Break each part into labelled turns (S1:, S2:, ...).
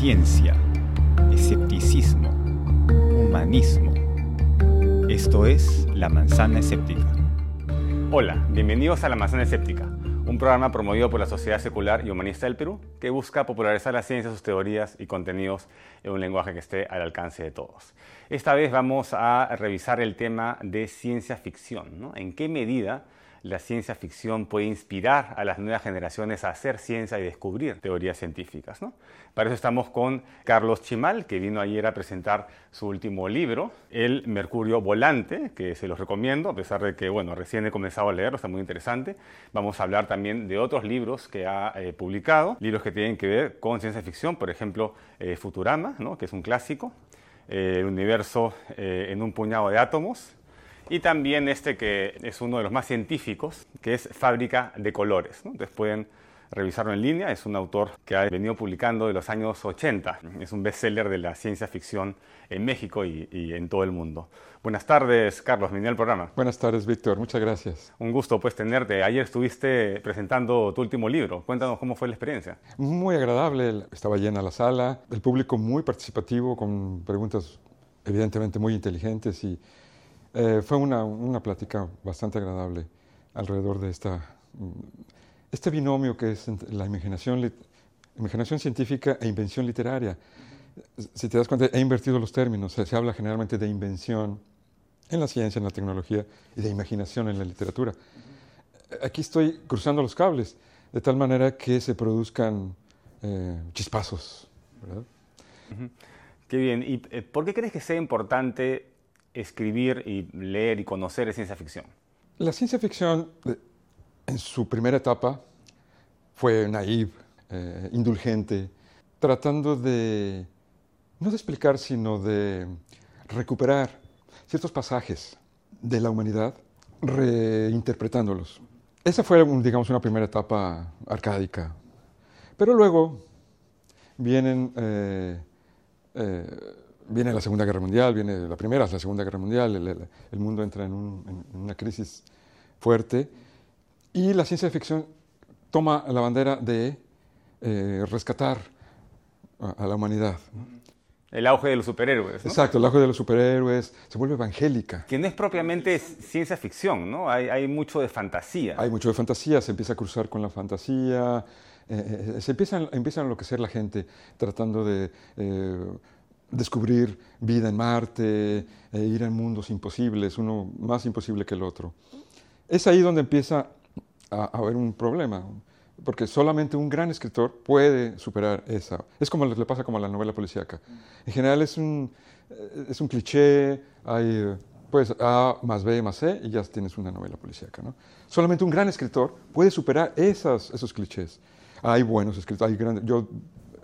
S1: ciencia, escepticismo, humanismo. Esto es La Manzana Escéptica.
S2: Hola, bienvenidos a La Manzana Escéptica, un programa promovido por la Sociedad Secular y Humanista del Perú que busca popularizar la ciencia, sus teorías y contenidos en un lenguaje que esté al alcance de todos. Esta vez vamos a revisar el tema de ciencia ficción, ¿no? ¿En qué medida la ciencia ficción puede inspirar a las nuevas generaciones a hacer ciencia y descubrir teorías científicas. ¿no? Para eso estamos con Carlos Chimal, que vino ayer a presentar su último libro, El Mercurio Volante, que se los recomiendo, a pesar de que, bueno, recién he comenzado a leerlo, está muy interesante. Vamos a hablar también de otros libros que ha eh, publicado, libros que tienen que ver con ciencia ficción, por ejemplo, eh, Futurama, ¿no? que es un clásico, eh, El universo en un puñado de átomos, y también este que es uno de los más científicos, que es Fábrica de Colores. ¿no? Entonces pueden revisarlo en línea, es un autor que ha venido publicando de los años 80, es un bestseller de la ciencia ficción en México y, en todo el mundo. Buenas tardes, Carlos, bienvenido al programa.
S3: Buenas tardes, Víctor, muchas gracias.
S2: Un gusto pues tenerte. Ayer estuviste presentando tu último libro, cuéntanos cómo fue la experiencia.
S3: Muy agradable, estaba llena la sala, el público muy participativo, con preguntas evidentemente muy inteligentes y eh, fue una, una, plática bastante agradable alrededor de esta, mm, este binomio que es la imaginación, imaginación científica e invención literaria. Si te das cuenta, he invertido los términos. Se, habla generalmente de invención en la ciencia, en la tecnología y de imaginación en la literatura. Aquí estoy cruzando los cables, de tal manera que se produzcan eh, chispazos. ¿verdad?
S2: Qué bien. ¿Y eh, por qué crees que sea importante escribir y leer y conocer ciencia ficción?
S3: La ciencia ficción, eh, en su primera etapa, fue naive, eh, indulgente, tratando de, no de explicar, sino de recuperar ciertos pasajes de la humanidad, reinterpretándolos. Esa fue, digamos, una primera etapa arcádica. Pero luego vienen eh, viene la Segunda Guerra Mundial, viene la Primera, la Segunda Guerra Mundial, el, mundo entra en, una crisis fuerte y la ciencia ficción toma la bandera de eh, rescatar a, la humanidad.
S2: El auge de los superhéroes.
S3: Exacto, el auge de los superhéroes, se vuelve evangélica.
S2: Que no es propiamente ciencia ficción, ¿no? Hay, mucho de fantasía.
S3: Hay mucho de fantasía, se empieza a cruzar con la fantasía, eh, eh, se empieza, empieza a enloquecer la gente tratando de descubrir vida en Marte, e ir a mundos imposibles, uno más imposible que el otro. Es ahí donde empieza a, haber un problema, porque solamente un gran escritor puede superar esa. Es como le pasa como a la novela policíaca. En general es un, es un cliché, hay pues A más B más C y ya tienes una novela policíaca. ¿no? Solamente un gran escritor puede superar esas, esos clichés. Hay buenos escritores, hay grandes. Yo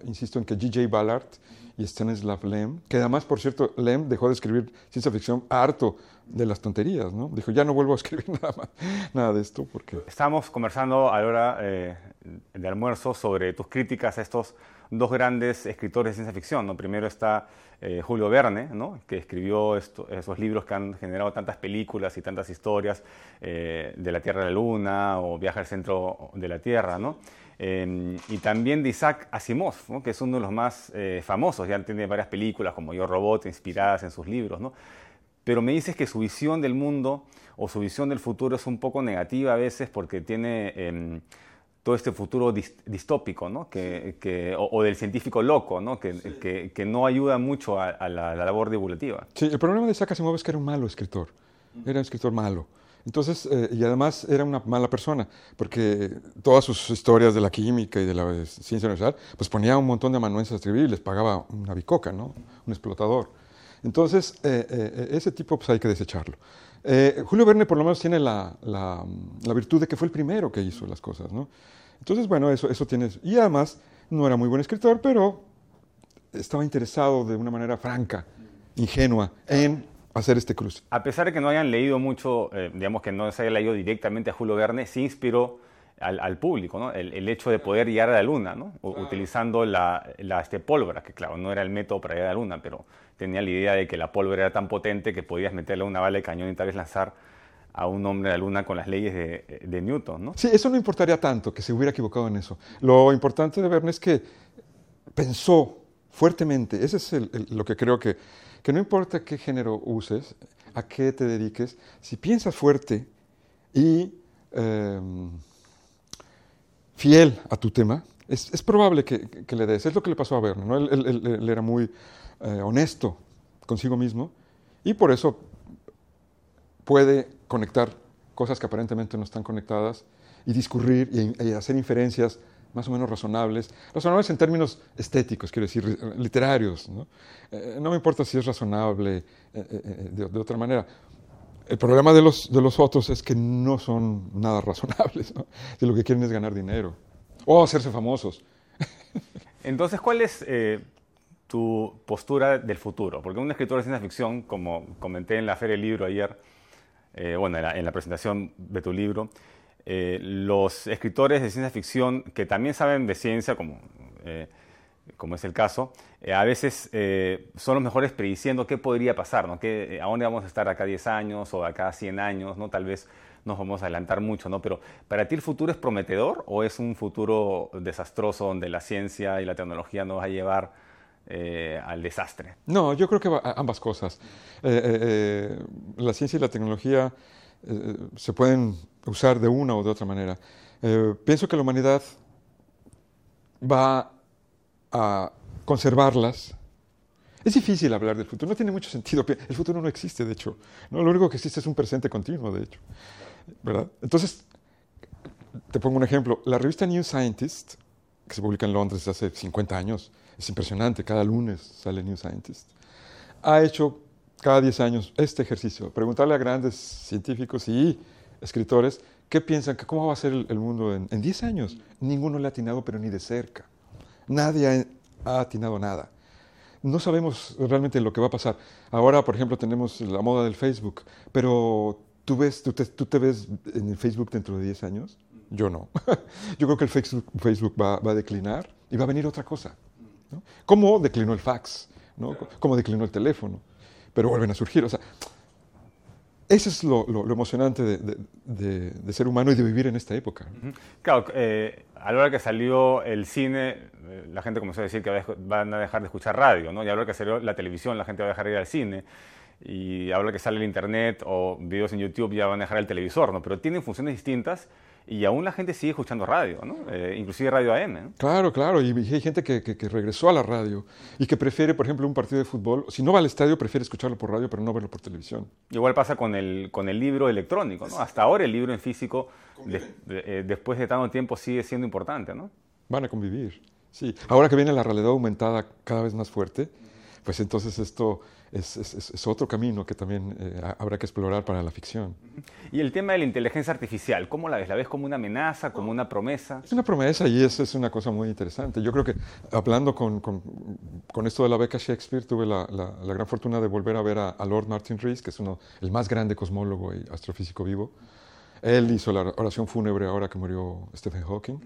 S3: insisto en que G.J. Ballard y Stanislav Lem, que además, por cierto, Lem dejó de escribir ciencia ficción harto de las tonterías, ¿no? Dijo, ya no vuelvo a escribir nada, más, nada de esto porque...
S2: Estamos conversando a la hora eh, de almuerzo sobre tus críticas a estos dos grandes escritores de ciencia ficción, ¿no? Primero está eh, Julio Verne, ¿no? que escribió esos libros que han generado tantas películas y tantas historias eh, de la Tierra a la Luna o Viaje al centro de la Tierra, ¿no? Em, y también de Isaac Asimov, que es uno de los más eh, famosos, ya tiene varias películas como Yo Robot inspiradas en sus libros, ¿no? pero me dices que su visión del mundo o su visión del futuro es un poco negativa a veces porque tiene em, todo este futuro distópico, ¿no? que, o, del científico loco, ¿no? Que, que, no ayuda mucho a, a, la, labor divulgativa.
S3: Sí, el problema de Isaac Asimov es que era un malo escritor, era un escritor malo. Entonces, eh, y además era una mala persona, porque todas sus historias de la química y de la ciencia universal, pues ponía un montón de amanuenses a escribir y les pagaba una bicoca, ¿no? Un explotador. Entonces, eh, eh, ese tipo pues hay que desecharlo. Julio Verne por lo menos tiene la, la, virtud de que fue el primero que hizo las cosas, ¿no? Entonces, bueno, eso, eso tiene... Y además, no era muy buen escritor, pero estaba interesado de una manera franca, ingenua, en hacer este cruce.
S2: A pesar de que no hayan leído mucho, eh, digamos que no se haya leído directamente a Julio Verne, sí inspiró al, público, ¿no? El, hecho de poder llegar a la Luna, ¿no? utilizando la, este, pólvora, que claro, no era el método para llegar a la Luna, pero tenía la idea de que la pólvora era tan potente que podías meterle una bala de cañón y tal vez lanzar a un hombre a la luna con las leyes de, de, Newton, ¿no?
S3: Sí, eso no importaría tanto, que se hubiera equivocado en eso. Lo importante de Verne es que pensó fuertemente. Ese es el- el- lo que creo que, que no importa qué género uses, a qué te dediques, si piensas fuerte y em, fiel a tu tema, es, es probable que, le des. Es lo que le pasó a Verne, ¿no? Él, era muy eh, honesto consigo mismo y por eso puede conectar cosas que aparentemente no están conectadas y discurrir y, hacer inferencias más o menos razonables, razonables en términos estéticos, quiero decir, literarios. No, Eh, me importa si es razonable eh, de otra manera. El problema de los, de los otros es que no son nada razonables, ¿no? Si lo que quieren es ganar dinero o hacerse famosos.
S2: Entonces, ¿cuál es eh, tu postura del futuro? Porque un escritor de ciencia ficción, como comenté en la Feria del Libro ayer, eh, bueno, en la, en la presentación de tu libro, eh, los escritores de ciencia ficción que también saben de ciencia, como, como es el caso, eh, a veces eh, son los mejores prediciendo qué podría pasar, ¿no? ¿Qué, eh, ¿A dónde vamos a estar acá 10 años o acá 100 años? ¿no? Tal vez nos vamos a adelantar mucho, ¿no? Pero ¿para ti el futuro es prometedor o es un futuro desastroso donde la ciencia y la tecnología nos va a llevar al desastre?
S3: No, yo creo que ambas cosas. La ciencia y la tecnología se pueden usar de una o de otra manera. Pienso que la humanidad va a conservarlas. Es difícil hablar del futuro, no tiene mucho sentido. El futuro no existe, de hecho. ¿no? Lo único que existe es un presente continuo, de hecho. ¿verdad? Entonces, te pongo un ejemplo. La revista New Scientist, que se publica en Londres desde hace 50 años, es impresionante, cada lunes sale New Scientist, ha hecho cada 10 años este ejercicio, preguntarle a grandes científicos y escritores qué piensan, que cómo va a ser el, el mundo en, en 10 años. Ninguno le ha atinado, pero ni de cerca. Nadie ha, atinado nada. No sabemos realmente lo que va a pasar. Ahora, por ejemplo, tenemos la moda del Facebook, pero ¿tú, ves, tú, te, tú te ves en el Facebook dentro de 10 años? Yo no. Yo creo que el Facebook, Facebook va, va a declinar y va a venir otra cosa. ¿no? ¿Cómo declinó el fax? ¿no? ¿Cómo declinó el teléfono? Pero vuelven a surgir. O sea, eso es lo, emocionante de, ser humano y de vivir en esta época.
S2: Claro, eh, a la hora que salió el cine, eh, la gente comenzó a decir que van a dejar de escuchar radio, ¿no? Y a la hora que salió la televisión, la gente va a dejar de ir al cine. Y a la hora que sale el internet o videos en YouTube, ya van a dejar el televisor, ¿no? Pero tienen funciones distintas y aún la gente sigue escuchando radio, ¿no? Eh, inclusive radio AM, ¿no?
S3: Claro, claro, y hay gente que, que- que regresó a la radio y que prefiere, por ejemplo, un partido de fútbol, si no va al estadio, prefiere escucharlo por radio, pero no verlo por televisión.
S2: Igual pasa con el, con el libro electrónico, ¿no? Hasta ahora el libro en físico, de- de- eh, después de tanto tiempo, sigue siendo importante, ¿no?
S3: Van a convivir. Sí, ahora que viene la realidad aumentada cada vez más fuerte, pues entonces esto es, es- es- otro camino que también eh, ha- habrá que explorar para la ficción.
S2: Y el tema de la inteligencia artificial, ¿cómo la ves? ¿La ves como una amenaza, como una promesa?
S3: Es una promesa y eso es una cosa muy interesante. Yo creo que hablando con, con- con esto de la beca Shakespeare, tuve la, la- la gran fortuna de volver a ver a, a Lord Martin Rees, que es uno, el más grande cosmólogo y astrofísico vivo. Él hizo la oración fúnebre ahora que murió Stephen Hawking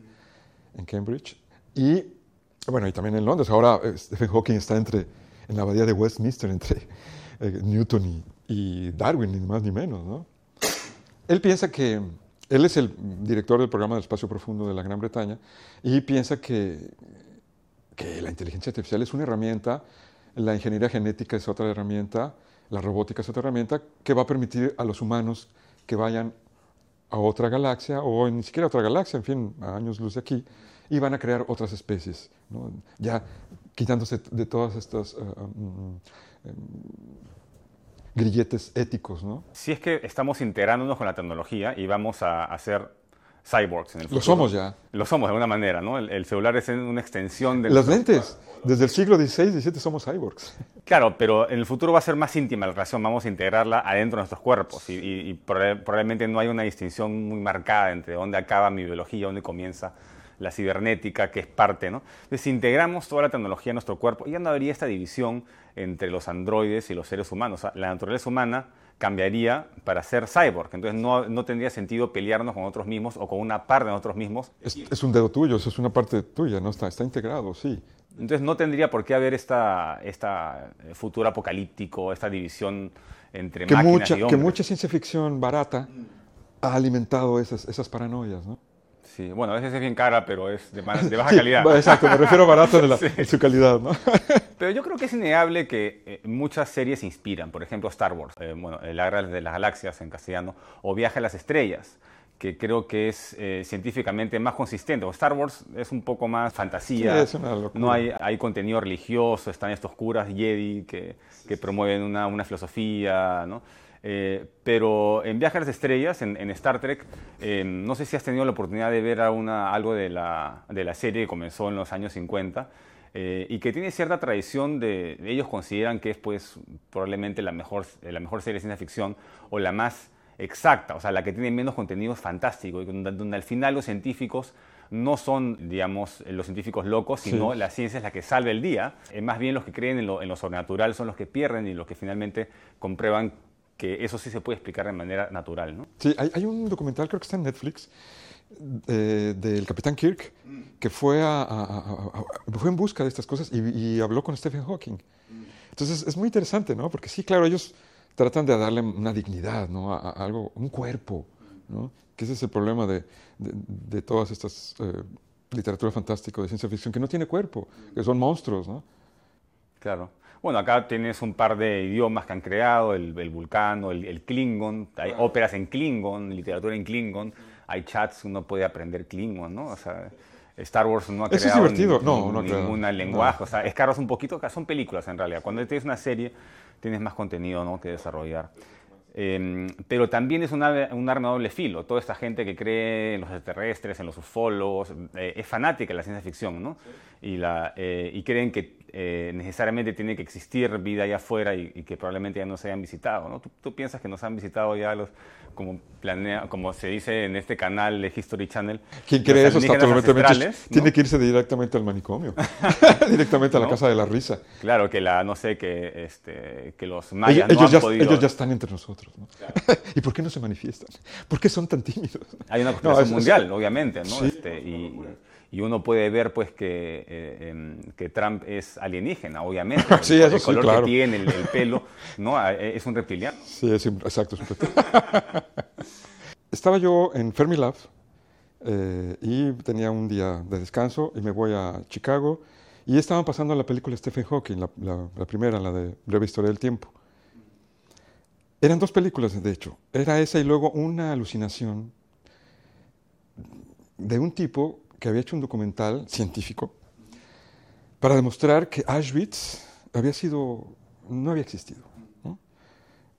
S3: en Cambridge. Y bueno, y también en Londres. Ahora eh, Stephen Hawking está entre, en la abadía de Westminster entre eh, Newton y, y Darwin, ni más ni menos, ¿no? Él piensa que, él es el director del programa del espacio profundo de la Gran Bretaña, y piensa que, que la inteligencia artificial es una herramienta, la ingeniería genética es otra herramienta, la robótica es otra herramienta que va a permitir a los humanos que vayan a otra galaxia o ni siquiera a otra galaxia, en fin, a años luz de aquí, y van a crear otras especies, ¿no? ya quitándose de todas estas uh, um, um, grilletes éticos, ¿no?
S2: Si es que estamos integrándonos con la tecnología y vamos a hacer cyborgs en el futuro.
S3: Lo somos ya.
S2: Lo somos de alguna manera, ¿no? El, el celular es una extensión de...
S3: Las lentes, desde el siglo XVI, XVII somos cyborgs.
S2: Claro, pero en el futuro va a ser más íntima la relación, vamos a integrarla adentro de nuestros cuerpos y, y- y proba- probablemente no hay una distinción muy marcada entre dónde acaba mi biología, dónde comienza la cibernética, que es parte, ¿no? Entonces, integramos toda la tecnología en nuestro cuerpo, ya no habría esta división entre los androides y los seres humanos. O sea, la naturaleza humana cambiaría para ser cyborg, entonces no, no tendría sentido pelearnos con nosotros mismos o con una parte de nosotros mismos.
S3: Es, es un dedo tuyo, eso es una parte tuya, ¿no? Está, está integrado, sí.
S2: Entonces no tendría por qué haber esta, esta eh, futuro apocalíptico, esta división entre
S3: Que
S2: máquinas
S3: mucha,
S2: y
S3: que
S2: hombres.
S3: mucha ciencia ficción barata ha alimentado esas, esas paranoias, ¿no?
S2: Sí, bueno, a veces es bien cara, pero es de, de baja calidad.
S3: Exacto, me refiero a barato en, su calidad, ¿no?
S2: Pero yo creo que es innegable que eh, muchas series inspiran, por ejemplo Star Wars, eh, bueno, La Guerra de las Galaxias en castellano, o Viaje a las Estrellas, que creo que es eh, científicamente más consistente. Star Wars es un poco más fantasía,
S3: es una locura.
S2: no hay, hay contenido religioso, están estos curas Jedi que, que promueven una, una filosofía, ¿no? Eh, pero en Viajes a las Estrellas, en, Star Trek, eh, no sé si has tenido la oportunidad de ver alguna, algo de la, de la, serie que comenzó en los años 50 eh, y que tiene cierta tradición de, ellos consideran que es pues probablemente la mejor, la mejor serie de ciencia ficción o la más exacta, o sea, la que tiene menos contenido fantástico, donde, donde al final los científicos no son, digamos, los científicos locos, sino la ciencia es la que salva el día. más bien los que creen en lo, en lo, sobrenatural son los que pierden y los que finalmente comprueban que eso sí se puede explicar de manera natural, ¿no?
S3: Sí, hay, un documental, creo que está en Netflix, del capitán Kirk, que fue, a, fue en busca de estas cosas y, habló con Stephen Hawking. Entonces es muy interesante, ¿no? Porque sí, claro, ellos tratan de darle una dignidad, ¿no? A, algo, un cuerpo, ¿no? Que ese es el problema de, de, todas estas eh, literatura fantástica de ciencia ficción, que no tiene cuerpo, que son monstruos, ¿no?
S2: Claro. Bueno, acá tienes un par de idiomas que han creado, el, vulcano, el, klingon, hay óperas en klingon, literatura en klingon, hay chats, uno puede aprender klingon, ¿no? O sea, Star Wars no ha creado ningún lenguaje, o sea, es un poquito, son películas en realidad. Cuando tienes una serie, tienes más contenido ¿no? que desarrollar. Em, pero también es un arma doble filo. Toda esta gente que cree en los extraterrestres, en los ufólogos, eh, es fanática de la ciencia ficción, ¿no? Y, la, eh, y creen que eh, necesariamente tiene que existir vida allá afuera y, que probablemente ya no se hayan visitado. ¿no? ¿Tú, piensas que nos han visitado ya los, como, planea, como se dice en este canal de History Channel?
S3: ¿Quién cree eso está totalmente Tiene que irse directamente al manicomio, directamente a la casa de la risa.
S2: Claro, que la, no sé, que, este, que los mayas ellos,
S3: no
S2: han
S3: ya,
S2: podido...
S3: Ellos ya están entre nosotros. ¿no? ¿Y por qué no se manifiestan? ¿Por qué son tan tímidos?
S2: Hay una conspiración mundial, obviamente, ¿no? Este, y, y uno puede ver pues que, eh, em, que Trump es alienígena, obviamente.
S3: sí,
S2: el,
S3: eso
S2: color
S3: claro.
S2: que tiene, el, pelo, ¿no? es un reptiliano.
S3: Sí, es, exacto, es un reptiliano. Estaba yo en Fermilab eh, y tenía un día de descanso y me voy a Chicago y estaban pasando la película Stephen Hawking, la, la primera, la de Breve Historia del Tiempo. Eran dos películas, de hecho. Era esa y luego una alucinación de un tipo que había hecho un documental científico para demostrar que Auschwitz había sido, no había existido.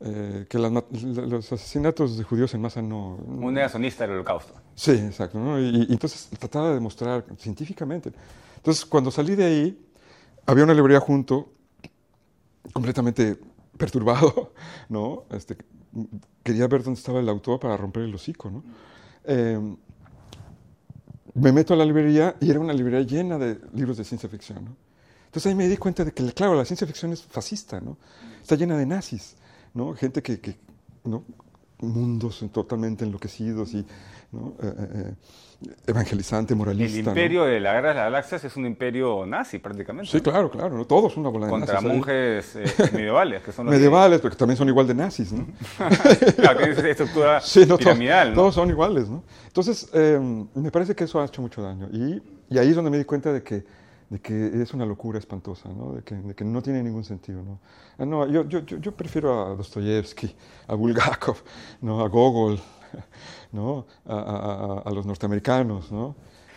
S3: Eh, que los asesinatos de judíos en masa no...
S2: Un negacionista del holocausto.
S3: Sí, exacto. Y, entonces trataba de demostrar científicamente. Entonces, cuando salí de ahí, había una librería junto, completamente perturbado, ¿no? Este, quería ver dónde estaba el autor para romper el hocico, ¿no? Eh, me meto a la librería y era una librería llena de libros de ciencia ficción. Entonces ahí me di cuenta de que, claro, la ciencia ficción es fascista, ¿no? Está llena de nazis, ¿no? Gente que, que ¿no? Mundos totalmente enloquecidos y ¿no? Eh, eh, eh evangelizante, moralista.
S2: El imperio de la guerra de las galaxias es un imperio nazi prácticamente.
S3: Sí, claro, claro, ¿no? todos una bola de
S2: Contra
S3: nazis.
S2: Contra monjes eh, medievales, que son los
S3: Medievales, porque también son igual de nazis, ¿no?
S2: claro, tienen esa estructura sí, no, piramidal,
S3: todos, ¿no? todos, son iguales, ¿no? Entonces, eh, me parece que eso ha hecho mucho daño. Y, y ahí es donde me di cuenta de que de que es una locura espantosa, ¿no? De, que, de que no tiene ningún sentido. ¿no? Ah, no yo, yo, yo, prefiero a Dostoyevsky, a Bulgakov, ¿no? a Gogol, ¿no? A, a, los norteamericanos. ¿no?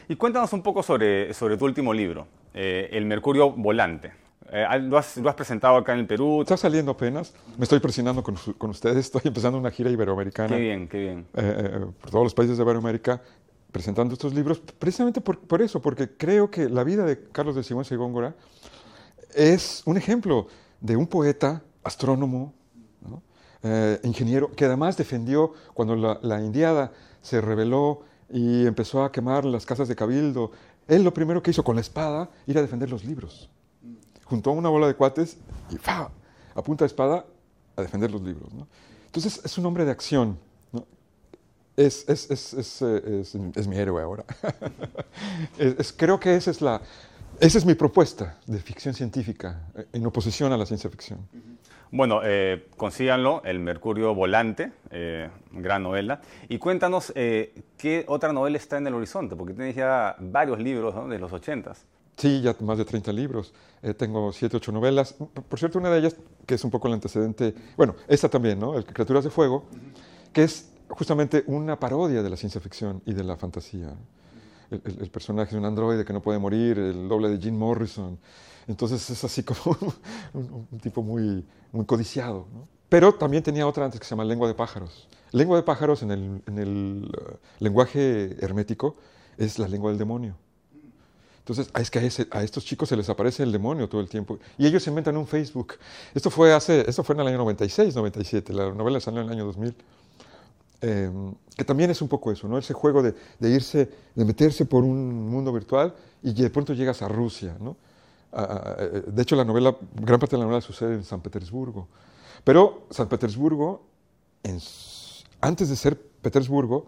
S2: Y cuéntanos un poco sobre, sobre tu último libro, eh, El Mercurio Volante. Eh, lo, has, lo, has, presentado acá en el Perú.
S3: Está saliendo apenas. Me estoy presionando con, con ustedes. Estoy empezando una gira iberoamericana.
S2: Qué bien, qué bien.
S3: Eh, por todos los países de Iberoamérica presentando estos libros, precisamente por, eso, porque creo que la vida de Carlos de Simón y Góngora es un ejemplo de un poeta, astrónomo, eh, ingeniero, que además defendió cuando la, indiada se rebeló y empezó a quemar las casas de cabildo. Él lo primero que hizo con la espada, ir a defender los libros. Juntó una bola de cuates y ¡fa! a punta de espada a defender los libros. Entonces es un hombre de acción es, es, es, eh, es, mi héroe ahora. creo que esa es, la, esa es mi propuesta de ficción científica, eh, en oposición a la ciencia ficción.
S2: Bueno, eh, consíganlo, El Mercurio Volante, eh, gran novela. Y cuéntanos eh, qué otra novela está en el horizonte, porque tienes ya varios libros de los ochentas.
S3: Sí, ya más de 30 libros. Eh, tengo 7, 8 novelas. Por cierto, una de ellas, que es un poco el antecedente, bueno, esta también, ¿no? El Criaturas de Fuego, que es justamente una parodia de la ciencia ficción y de la fantasía. El, personaje de un androide que no puede morir, el doble de Jim Morrison. Entonces es así como un, tipo muy, codiciado. Pero también tenía otra antes que se llama Lengua de pájaros. Lengua de pájaros en el, eh, lenguaje hermético es la lengua del demonio. Entonces, ah, es que a estos chicos se les aparece el demonio todo el tiempo. Y ellos se inventan un Facebook. Esto fue, hace, esto fue en el año 96, 97. La novela salió en el año 2000. Eh, que también es un poco eso, ¿no? Ese juego de, de irse, de meterse por un mundo virtual y de pronto llegas a Rusia, ¿no? Eh, de hecho, la novela, gran parte de la novela sucede en San Petersburgo. Pero San Petersburgo, en antes de ser Petersburgo,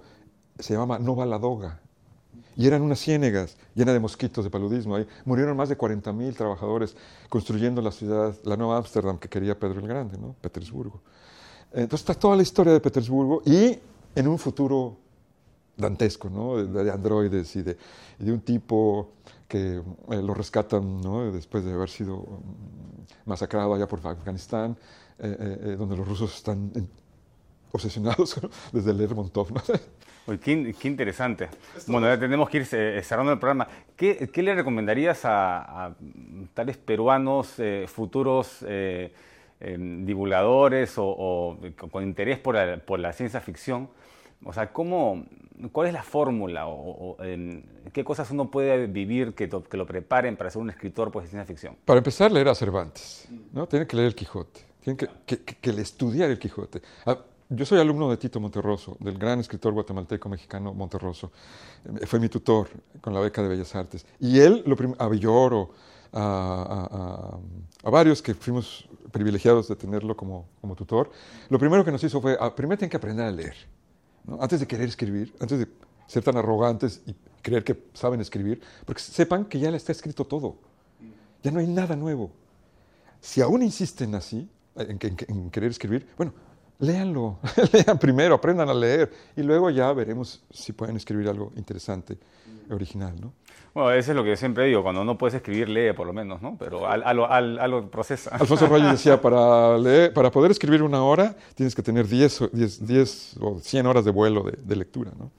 S3: se llamaba Nova Ladoga. Y eran unas ciénegas llenas de mosquitos, de paludismo. Ahí murieron más de 40.000 trabajadores construyendo la ciudad, la nueva Ámsterdam que quería Pedro el Grande, ¿no? Petersburgo. Entonces está toda la historia de Petersburgo y en un futuro dantesco, ¿no? De, de androides y de, y de un tipo que eh, lo rescatan, ¿no? Después de haber sido mm, masacrado allá por Afganistán, eh, eh, donde los rusos están obsesionados desde Lermontov, ¿no?
S2: Uy, qué, in- qué interesante. Bueno, ya tenemos que ir cerrando el programa. ¿Qué, qué le recomendarías a, a tales peruanos futuros eh, divulgadores o, con- interés por la, ciencia ficción? O sea, ¿cómo, ¿cuál es la fórmula o, qué cosas uno puede vivir que, lo preparen para ser un escritor pues, de ciencia ficción?
S3: Para empezar, leer a Cervantes, ¿no? Tienen que leer el Quijote, tienen que, que, que- estudiar el Quijote. Ah, yo soy alumno de Tito Monterroso, del gran escritor guatemalteco mexicano Monterroso. Eh, Fue mi tutor con la beca de Bellas Artes. Y él, lo a Villoro, a- a- a varios que fuimos privilegiados de tenerlo como, como tutor, lo primero que nos hizo fue, ah, primero tienen que aprender a leer. Antes de querer escribir, antes de ser tan arrogantes y creer que saben escribir, porque sepan que ya le está escrito todo. Ya no hay nada nuevo. Si aún insisten así, en, en en querer escribir, bueno, léanlo, lean primero, aprendan a leer y luego ya veremos si pueden escribir algo interesante, original, ¿no?
S2: Bueno, eso es lo que siempre digo, cuando no puedes escribir, lee por lo menos, ¿no? Pero al- algo, al- algo procesa.
S3: Alfonso Reyes decía, para, leer, para poder escribir una hora tienes que tener 10, o- 10, 10 o 100 horas de vuelo de, de lectura, ¿no?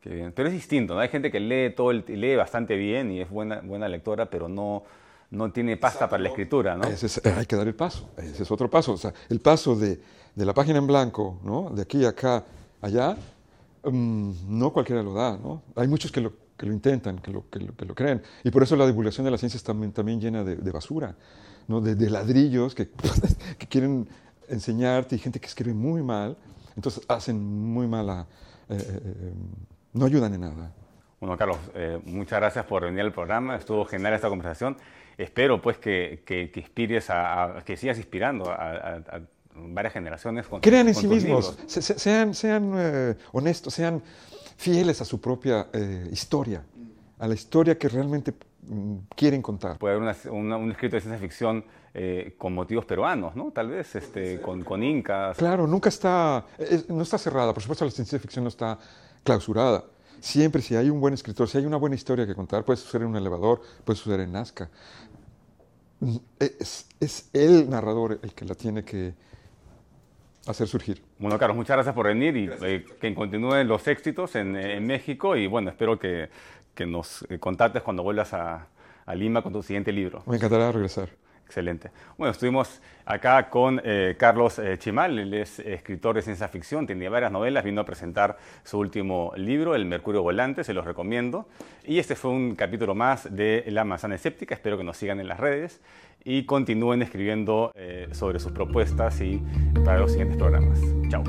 S2: Qué bien. Pero es distinto, ¿no? Hay gente que lee todo el, lee bastante bien y es buena, buena lectora, pero no, no tiene pasta para la escritura, ¿no?
S3: Ese es- eh, hay que dar el paso, ese es otro paso. O sea, el paso de, de la página en blanco, ¿no? de aquí acá, allá, mm, no cualquiera lo da. ¿no? Hay muchos que lo, que lo intentan, que lo, que, lo, que lo creen. Y por eso la divulgación de la ciencia es también, también llena de, de basura, ¿no? de, de ladrillos que, que quieren enseñarte y gente que escribe muy mal. Entonces hacen muy mala, eh, eh, eh, no ayudan en nada.
S2: Bueno, Carlos, eh, muchas gracias por venir al programa. Estuvo genial esta conversación. Espero pues que, que, que inspires a, a- que sigas inspirando a- a varias generaciones. Con,
S3: Crean en
S2: con
S3: sí mismos,
S2: libros.
S3: se- se- sean, sean eh, honestos, sean fieles a su propia eh, historia, a la historia que realmente mm, quieren contar.
S2: Puede haber una- una- un escrito de ciencia ficción eh, con motivos peruanos, ¿no? Tal vez este, con, con incas.
S3: Claro, nunca está, es- no está cerrada, por supuesto la ciencia ficción no está clausurada. Siempre si hay un buen escritor, si hay una buena historia que contar, puede suceder en un elevador, puede suceder en Nazca. Mm, Es, es el narrador el que la tiene que hacer surgir.
S2: Bueno, Carlos, muchas gracias por venir y eh, que continúen los éxitos en, en México y bueno, espero que, que nos eh, contactes cuando vuelvas a, a Lima con tu siguiente libro.
S3: Me encantará regresar.
S2: Excelente. Bueno, estuvimos acá con eh, Carlos eh, Chimal, él es escritor de ciencia ficción, tiene varias novelas, vino a presentar su último libro, El Mercurio Volante, se los recomiendo. Y este fue un capítulo más de La Manzana Escéptica, espero que nos sigan en las redes y continúen escribiendo eh, sobre sus propuestas y para los siguientes programas. Chao.